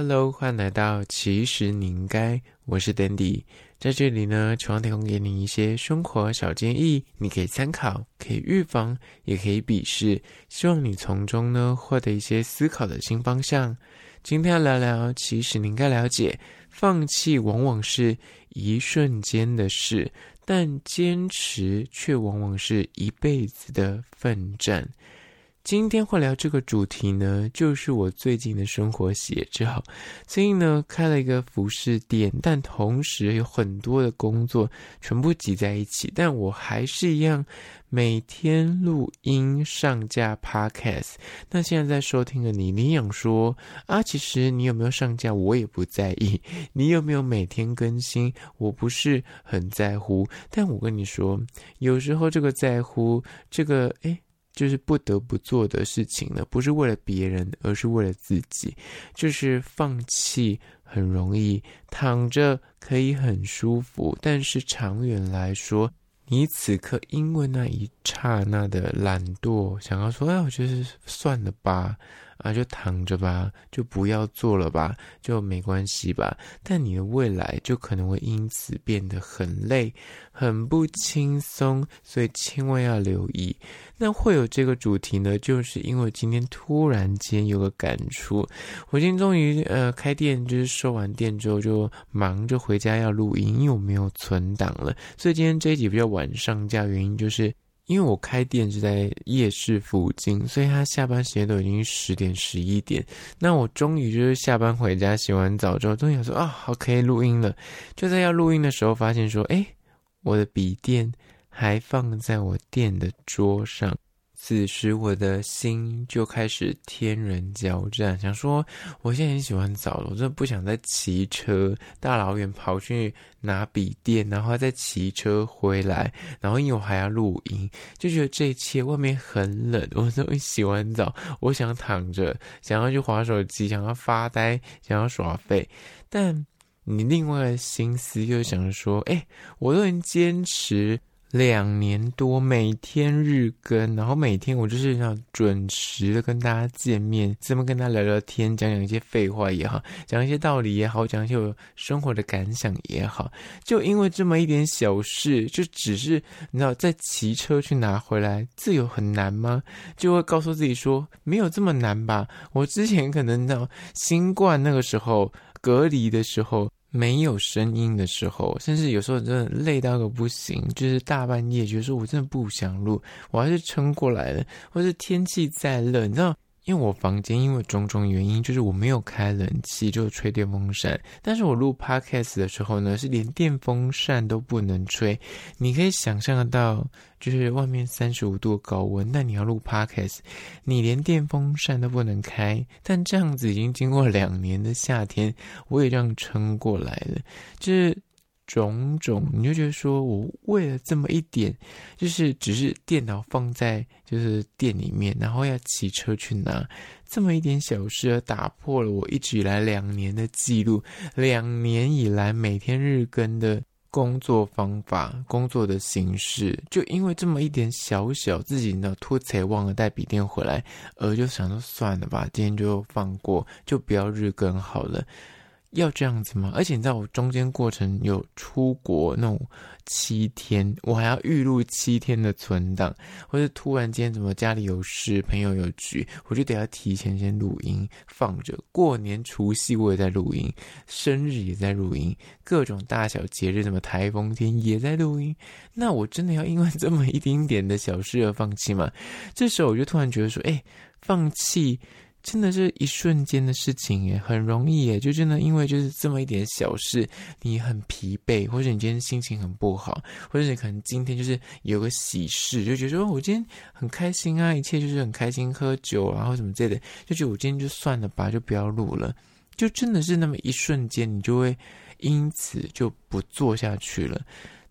Hello，欢迎来到其实你应该，我是 Dandy，在这里呢，希望提供给你一些生活小建议，你可以参考，可以预防，也可以鄙视，希望你从中呢获得一些思考的新方向。今天要聊聊，其实你应该了解，放弃往往是一瞬间的事，但坚持却往往是一辈子的奋战。今天会聊这个主题呢，就是我最近的生活写照。最近呢，开了一个服饰店，但同时有很多的工作全部挤在一起。但我还是一样每天录音上架 Podcast。那现在在收听的你，你想说啊，其实你有没有上架，我也不在意。你有没有每天更新，我不是很在乎。但我跟你说，有时候这个在乎，这个诶就是不得不做的事情呢，不是为了别人，而是为了自己。就是放弃很容易，躺着可以很舒服，但是长远来说，你此刻因为那一刹那的懒惰，想要说，哎，我就是算了吧。啊，就躺着吧，就不要做了吧，就没关系吧。但你的未来就可能会因此变得很累，很不轻松，所以千万要留意。那会有这个主题呢，就是因为今天突然间有个感触，我今天终于呃开店，就是收完店之后就忙着回家要录音，因为我没有存档了，所以今天这一集比较晚上架，原因就是。因为我开店是在夜市附近，所以他下班时间都已经十点十一点。那我终于就是下班回家洗完澡之后，终于想说啊，好可以录音了。就在要录音的时候，发现说，哎，我的笔电还放在我店的桌上。此时我的心就开始天人交战，想说我现在很喜欢澡了，我真的不想再骑车大老远跑去拿笔电，然后再骑车回来，然后因为我还要录音，就觉得这一切外面很冷。我终于洗完澡，我想躺着，想要去滑手机，想要发呆，想要耍废，但你另外的心思又想说，哎，我都能坚持。两年多，每天日更，然后每天我就是要准时的跟大家见面，这么跟他聊聊天，讲讲一些废话也好，讲一些道理也好，讲一些我生活的感想也好，就因为这么一点小事，就只是你知道，在骑车去拿回来，自由很难吗？就会告诉自己说，没有这么难吧？我之前可能到新冠那个时候隔离的时候。没有声音的时候，甚至有时候真的累到个不行，就是大半夜觉得说我真的不想录，我还是撑过来了。或是天气再冷，你知道。因为我房间因为种种原因，就是我没有开冷气，就吹电风扇。但是我录 podcast 的时候呢，是连电风扇都不能吹。你可以想象得到，就是外面三十五度高温，但你要录 podcast，你连电风扇都不能开。但这样子已经经过两年的夏天，我也这样撑过来了，就是。种种，你就觉得说，我为了这么一点，就是只是电脑放在就是店里面，然后要骑车去拿，这么一点小事，而打破了我一直以来两年的记录，两年以来每天日更的工作方法、工作的形式，就因为这么一点小小自己呢，拖才忘了带笔电回来，而就想说算了吧，今天就放过，就不要日更好了。要这样子吗？而且你知道我中间过程有出国那种七天，我还要预录七天的存档，或者突然间怎么家里有事，朋友有局，我就得要提前先录音放着。过年除夕我也在录音，生日也在录音，各种大小节日，什么台风天也在录音。那我真的要因为这么一丁点的小事而放弃吗？这时候我就突然觉得说，哎，放弃。真的是一瞬间的事情耶，很容易耶，就真的因为就是这么一点小事，你很疲惫，或者你今天心情很不好，或者你可能今天就是有个喜事，就觉得说我今天很开心啊，一切就是很开心，喝酒啊或什么之类的，就觉得我今天就算了吧，就不要录了，就真的是那么一瞬间，你就会因此就不做下去了。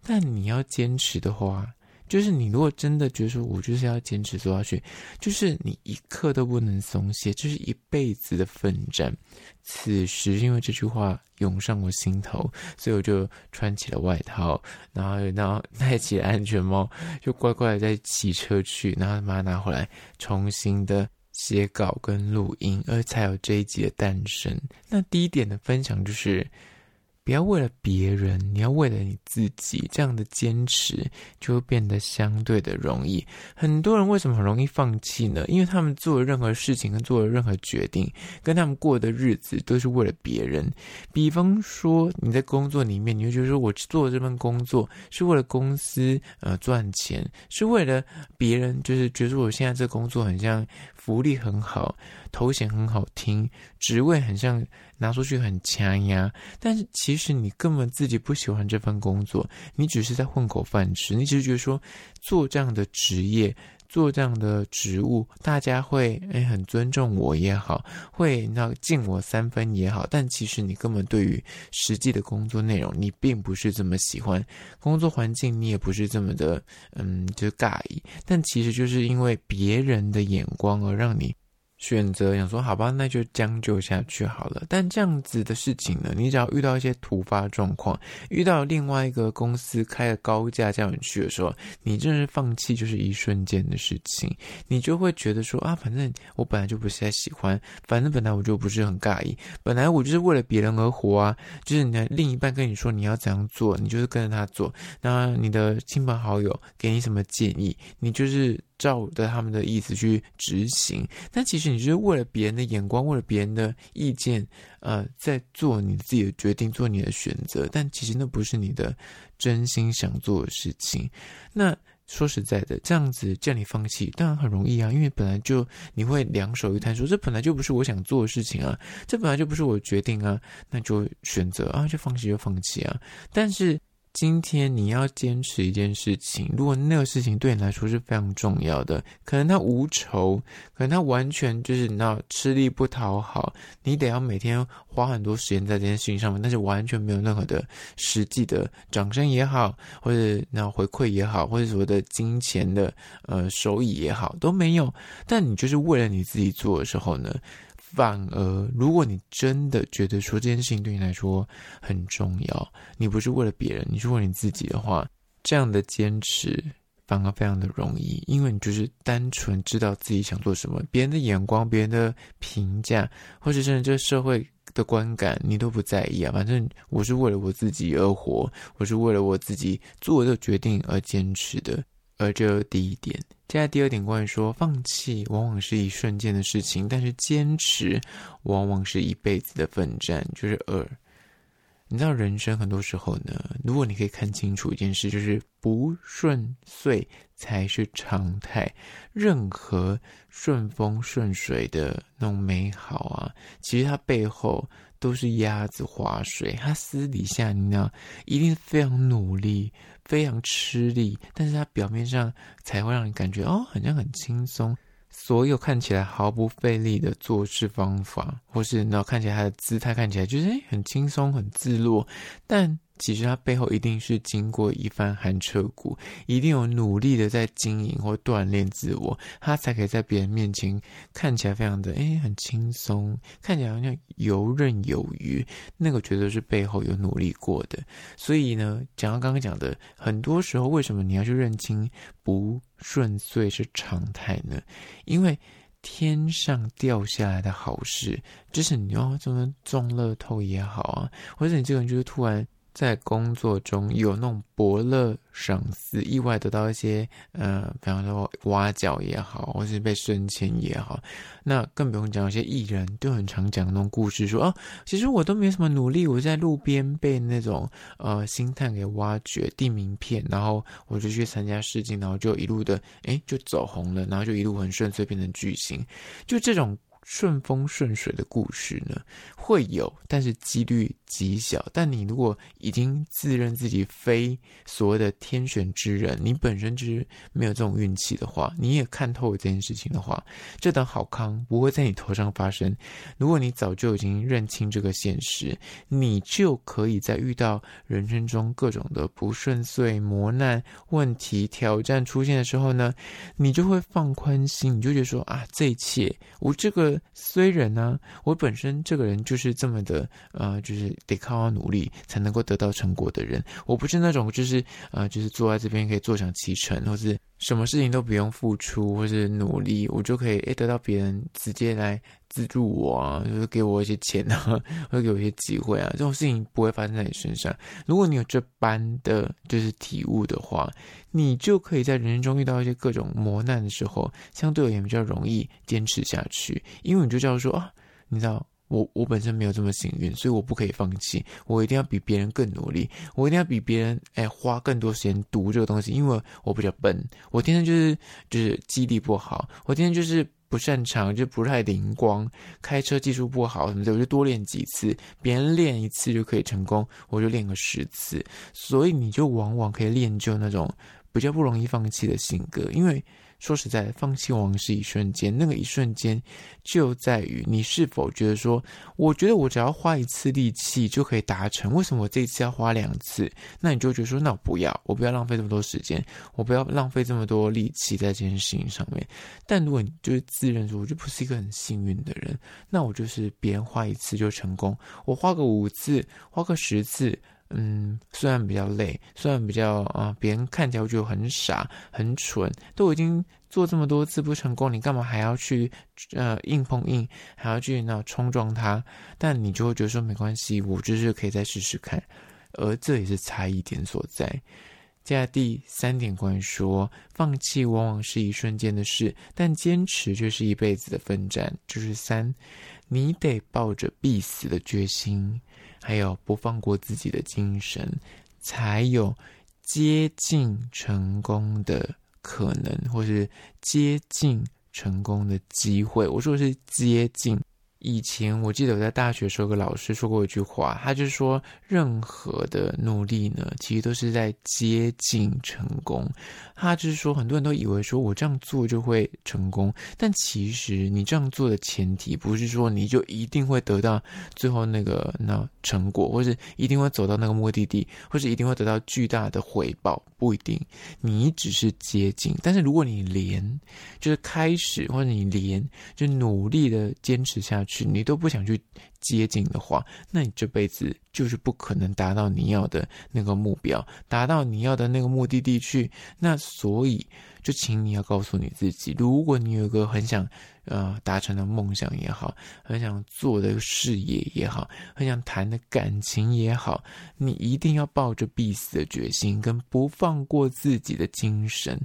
但你要坚持的话。就是你如果真的觉得说，我就是要坚持做下去，就是你一刻都不能松懈，这、就是一辈子的奋战。此时，因为这句话涌上我心头，所以我就穿起了外套，然后然后 戴起了安全帽，就乖乖的再骑车去，然后把它拿回来，重新的写稿跟录音，而才有这一集的诞生。那第一点的分享就是。不要为了别人，你要为了你自己。这样的坚持就会变得相对的容易。很多人为什么很容易放弃呢？因为他们做任何事情跟做任何决定，跟他们过的日子都是为了别人。比方说你在工作里面，你就觉得说我做这份工作是为了公司呃赚钱，是为了别人，就是觉得我现在这工作很像福利很好。头衔很好听，职位很像拿出去很强呀，但是其实你根本自己不喜欢这份工作，你只是在混口饭吃，你只是觉得说做这样的职业，做这样的职务，大家会诶很尊重我也好，会那敬我三分也好，但其实你根本对于实际的工作内容，你并不是这么喜欢，工作环境你也不是这么的嗯就尬意，但其实就是因为别人的眼光而让你。选择想说好吧，那就将就下去好了。但这样子的事情呢，你只要遇到一些突发状况，遇到另外一个公司开了高价叫你去的时候，你真是放弃就是一瞬间的事情。你就会觉得说啊，反正我本来就不是太喜欢，反正本来我就不是很尬意，本来我就是为了别人而活啊。就是你的另一半跟你说你要怎样做，你就是跟着他做。那你的亲朋好友给你什么建议，你就是。照着他们的意思去执行，但其实你就是为了别人的眼光，为了别人的意见，呃，在做你自己的决定，做你的选择。但其实那不是你的真心想做的事情。那说实在的，这样子叫你放弃，当然很容易啊，因为本来就你会两手一摊，说这本来就不是我想做的事情啊，这本来就不是我的决定啊，那就选择啊，就放弃就放弃啊。但是。今天你要坚持一件事情，如果那个事情对你来说是非常重要的，可能它无酬，可能它完全就是你要吃力不讨好，你得要每天花很多时间在这件事情上面，但是完全没有任何的实际的掌声也好，或者那回馈也好，或者所谓的金钱的呃收益也好都没有，但你就是为了你自己做的时候呢，反而，如果你真的觉得说这件事情对你来说很重要，你不是为了别人，你是为了你自己的话，这样的坚持反而非常的容易，因为你就是单纯知道自己想做什么，别人的眼光、别人的评价，或者是这社会的观感，你都不在意啊。反正我是为了我自己而活，我是为了我自己做的决定而坚持的。而这第一点，接下来第二点，关于说放弃往往是一瞬间的事情，但是坚持往往是一辈子的奋战。就是二，你知道人生很多时候呢，如果你可以看清楚一件事，就是不顺遂才是常态。任何顺风顺水的那种美好啊，其实它背后都是鸭子划水，它私底下你呢，一定非常努力。非常吃力，但是他表面上才会让你感觉哦，好像很轻松。所有看起来毫不费力的做事方法，或是那看起来他的姿态看起来就是诶很轻松、很自若，但。其实他背后一定是经过一番寒彻骨，一定有努力的在经营或锻炼自我，他才可以在别人面前看起来非常的诶很轻松，看起来好像游刃有余。那个绝对是背后有努力过的。所以呢，讲到刚刚讲的，很多时候为什么你要去认清不顺遂是常态呢？因为天上掉下来的好事，就是你要怎么中乐透也好啊，或者你这个人就是突然。在工作中有那种伯乐赏赐，意外得到一些呃，比方说挖角也好，或是被升迁也好，那更不用讲，有些艺人都很常讲那种故事说，说哦，其实我都没什么努力，我在路边被那种呃星探给挖掘递名片，然后我就去参加试镜，然后就一路的诶就走红了，然后就一路很顺遂变成巨星，就这种。顺风顺水的故事呢，会有，但是几率极小。但你如果已经自认自己非所谓的天选之人，你本身就是没有这种运气的话，你也看透了这件事情的话，这等好康不会在你头上发生。如果你早就已经认清这个现实，你就可以在遇到人生中各种的不顺遂、磨难、问题、挑战出现的时候呢，你就会放宽心，你就觉得说啊，这一切我这个。虽然呢，我本身这个人就是这么的，呃，就是得靠努力才能够得到成果的人。我不是那种就是，呃，就是坐在这边可以坐享其成，或是什么事情都不用付出或是努力，我就可以诶得到别人直接来资助我啊，就是给我一些钱啊，或者给我一些机会啊，这种事情不会发生在你身上。如果你有这般的就是体悟的话，你就可以在人生中遇到一些各种磨难的时候，相对而言比较容易坚持下去，因为你就知道说啊，你知道。我我本身没有这么幸运，所以我不可以放弃。我一定要比别人更努力，我一定要比别人哎花更多时间读这个东西，因为我比较笨，我天生就是就是记忆力不好，我天生就是不擅长，就不太灵光，开车技术不好什么的，我就多练几次，别人练一次就可以成功，我就练个十次，所以你就往往可以练就那种比较不容易放弃的性格，因为。说实在，放弃往往是一瞬间，那个一瞬间就在于你是否觉得说，我觉得我只要花一次力气就可以达成，为什么我这一次要花两次？那你就觉得说，那我不要，我不要浪费这么多时间，我不要浪费这么多力气在这件事情上面。但如果你就是自认说，我就不是一个很幸运的人，那我就是别人花一次就成功，我花个五次，花个十次。嗯，虽然比较累，虽然比较啊，别人看起来就很傻、很蠢，都已经做这么多次不成功，你干嘛还要去呃硬碰硬，还要去那冲撞他？但你就会觉得说没关系，我就是可以再试试看，而这也是差异点所在。接下来第三点关于说，放弃往往是一瞬间的事，但坚持却是一辈子的奋战。就是三，你得抱着必死的决心。还有不放过自己的精神，才有接近成功的可能，或是接近成功的机会。我说的是接近。以前我记得我在大学时候，有个老师说过一句话，他就是说，任何的努力呢，其实都是在接近成功。他就是说，很多人都以为说我这样做就会成功，但其实你这样做的前提不是说你就一定会得到最后那个那成果，或是一定会走到那个目的地，或是一定会得到巨大的回报，不一定。你只是接近，但是如果你连就是开始，或者你连就努力的坚持下去。你都不想去接近的话，那你这辈子就是不可能达到你要的那个目标，达到你要的那个目的地去。那所以，就请你要告诉你自己，如果你有一个很想呃达成的梦想也好，很想做的事业也好，很想谈的感情也好，你一定要抱着必死的决心，跟不放过自己的精神。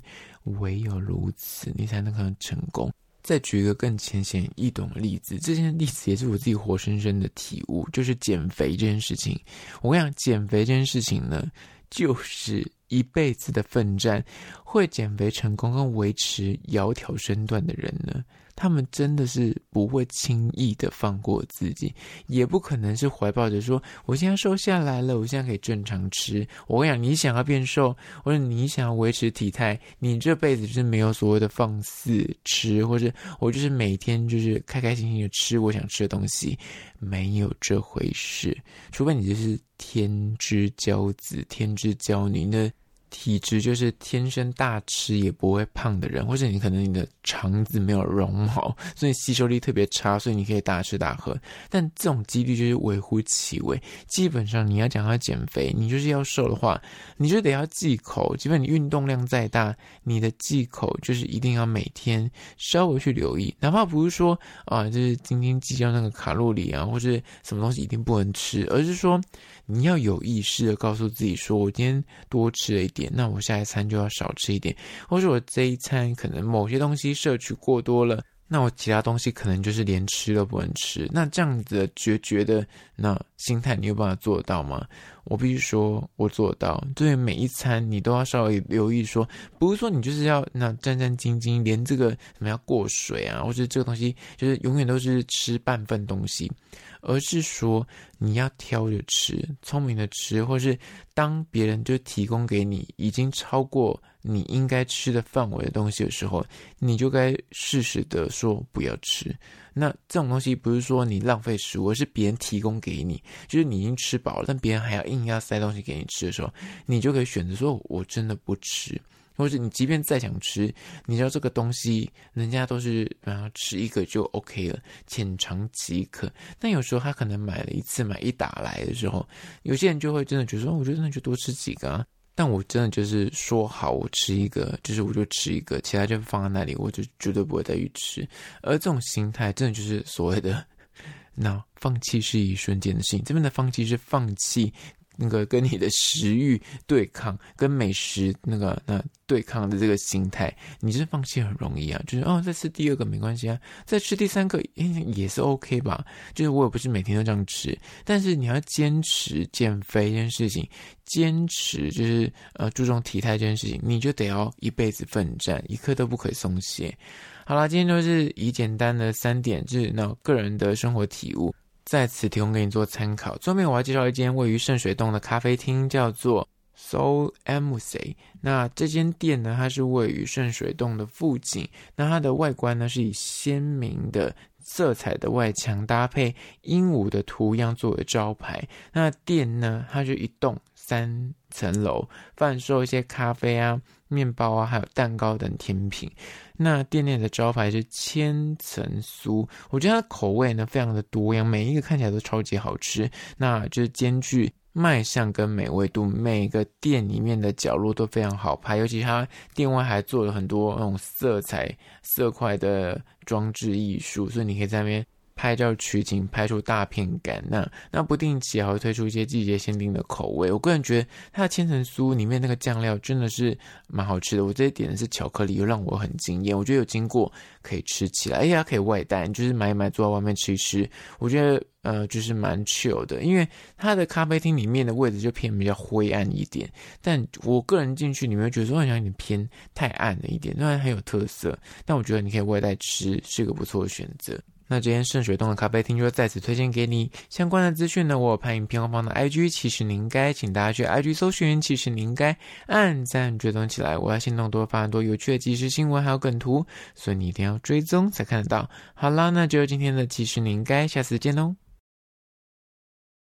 唯有如此，你才能可能成功。再举一个更浅显易懂的例子，这件例子也是我自己活生生的体悟，就是减肥这件事情。我跟你讲，减肥这件事情呢，就是一辈子的奋战。会减肥成功跟维持窈窕身段的人呢，他们真的是不会轻易的放过自己，也不可能是怀抱着说，我现在瘦下来了，我现在可以正常吃。我跟你讲，你想要变瘦，或者你想要维持体态，你这辈子就是没有所谓的放肆吃，或者我就是每天就是开开心心的吃我想吃的东西，没有这回事。除非你就是天之骄子，天之骄女，那。体质就是天生大吃也不会胖的人，或者你可能你的肠子没有绒毛，所以吸收力特别差，所以你可以大吃大喝。但这种几率就是微乎其微。基本上你要讲要减肥，你就是要瘦的话，你就得要忌口。即便你运动量再大，你的忌口就是一定要每天稍微去留意，哪怕不是说啊，就是斤斤计较那个卡路里啊，或者什么东西一定不能吃，而是说。你要有意识的告诉自己说，我今天多吃了一点，那我下一餐就要少吃一点，或者我这一餐可能某些东西摄取过多了，那我其他东西可能就是连吃都不能吃。那这样子的决绝的那心态，你有办法做到吗？我必须说，我做到。对每一餐，你都要稍微留意说，不是说你就是要那战战兢兢，连这个什么要过水啊，或者这个东西就是永远都是吃半份东西。而是说你要挑着吃，聪明的吃，或是当别人就提供给你已经超过你应该吃的范围的东西的时候，你就该适时的说不要吃。那这种东西不是说你浪费食物，而是别人提供给你，就是你已经吃饱了，但别人还要硬要塞东西给你吃的时候，你就可以选择说我真的不吃。或者你即便再想吃，你知道这个东西，人家都是啊吃一个就 OK 了，浅尝即可。但有时候他可能买了一次买一打来的时候，有些人就会真的觉得说，我觉得那就多吃几个啊。但我真的就是说好，我吃一个，就是我就吃一个，其他就放在那里，我就绝对不会再去吃。而这种心态，真的就是所谓的，那放弃是一瞬间的事情。这边的放弃是放弃。那个跟你的食欲对抗，跟美食那个那对抗的这个心态，你是放弃很容易啊，就是哦，再吃第二个没关系啊，再吃第三个也是 OK 吧。就是我也不是每天都这样吃，但是你要坚持减肥这件事情，坚持就是呃注重体态这件事情，你就得要一辈子奋战，一刻都不可以松懈。好啦，今天就是以简单的三点，就是那个人的生活体悟。在此提供给你做参考。最后面我要介绍一间位于圣水洞的咖啡厅，叫做 Soul Embassy。那这间店呢，它是位于圣水洞的附近。那它的外观呢，是以鲜明的色彩的外墙搭配鹦鹉的图样作为招牌。那店呢，它就一栋三层楼，贩售一些咖啡啊、面包啊，还有蛋糕等甜品。那店内的招牌是千层酥，我觉得它的口味呢非常的多样，每一个看起来都超级好吃。那就是兼具卖相跟美味度，每个店里面的角落都非常好拍，尤其它店外还做了很多那种色彩色块的装置艺术，所以你可以在那边。拍照取景，拍出大片感。那那不定期还会推出一些季节限定的口味。我个人觉得它的千层酥里面那个酱料真的是蛮好吃的。我这点的是巧克力，又让我很惊艳。我觉得有经过可以吃起来，而且它可以外带，就是买一买坐在外面吃一吃。我觉得呃就是蛮 chill 的，因为它的咖啡厅里面的位置就偏比较灰暗一点。但我个人进去，你们会觉得说好像有点偏太暗了一点，虽然很有特色。但我觉得你可以外带吃，是一个不错的选择。那今天圣水洞的咖啡厅就在此推荐给你。相关的资讯呢，我有拍影片后方的 IG，其实你应该请大家去 IG 搜寻，其实你应该按赞追踪起来。我要行动多发很多有趣的即时新闻，还有梗图，所以你一定要追踪才看得到。好啦，那就今天的其实你应该，下次见喽。